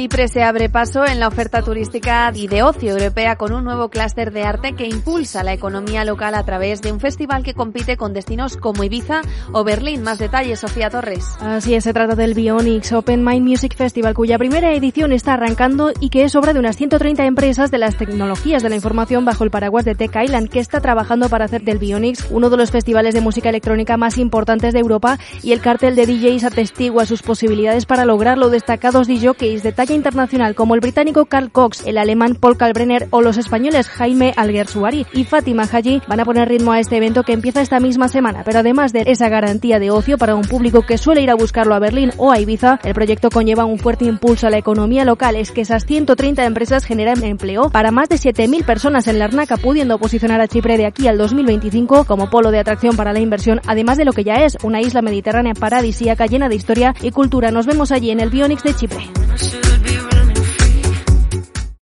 Chipre se abre paso en la oferta turística y de ocio europea con un nuevo clúster de arte que impulsa la economía local a través de un festival que compite con destinos como Ibiza o Berlín. Más detalles, Sofía Torres. Así es, se trata del Bionics Open Mind Music Festival, cuya primera edición está arrancando y que es obra de unas 130 empresas de las tecnologías de la información bajo el paraguas de Tech Island, que está trabajando para hacer del Bionics uno de los festivales de música electrónica más importantes de Europa y el cartel de DJs atestigua sus posibilidades para lograrlo. Destacados DJs de internacional como el británico Carl Cox, el alemán Paul Kalbrenner o los españoles Jaime Alguersuari y Fátima Haji van a poner ritmo a este evento que empieza esta misma semana. Pero además de esa garantía de ocio para un público que suele ir a buscarlo a Berlín o a Ibiza, el proyecto conlleva un fuerte impulso a la economía local. Es que esas 130 empresas generan empleo para más de 7.000 personas en la Arnaca, pudiendo posicionar a Chipre de aquí al 2025 como polo de atracción para la inversión, además de lo que ya es una isla mediterránea paradisíaca llena de historia y cultura. Nos vemos allí en el Bionics de Chipre.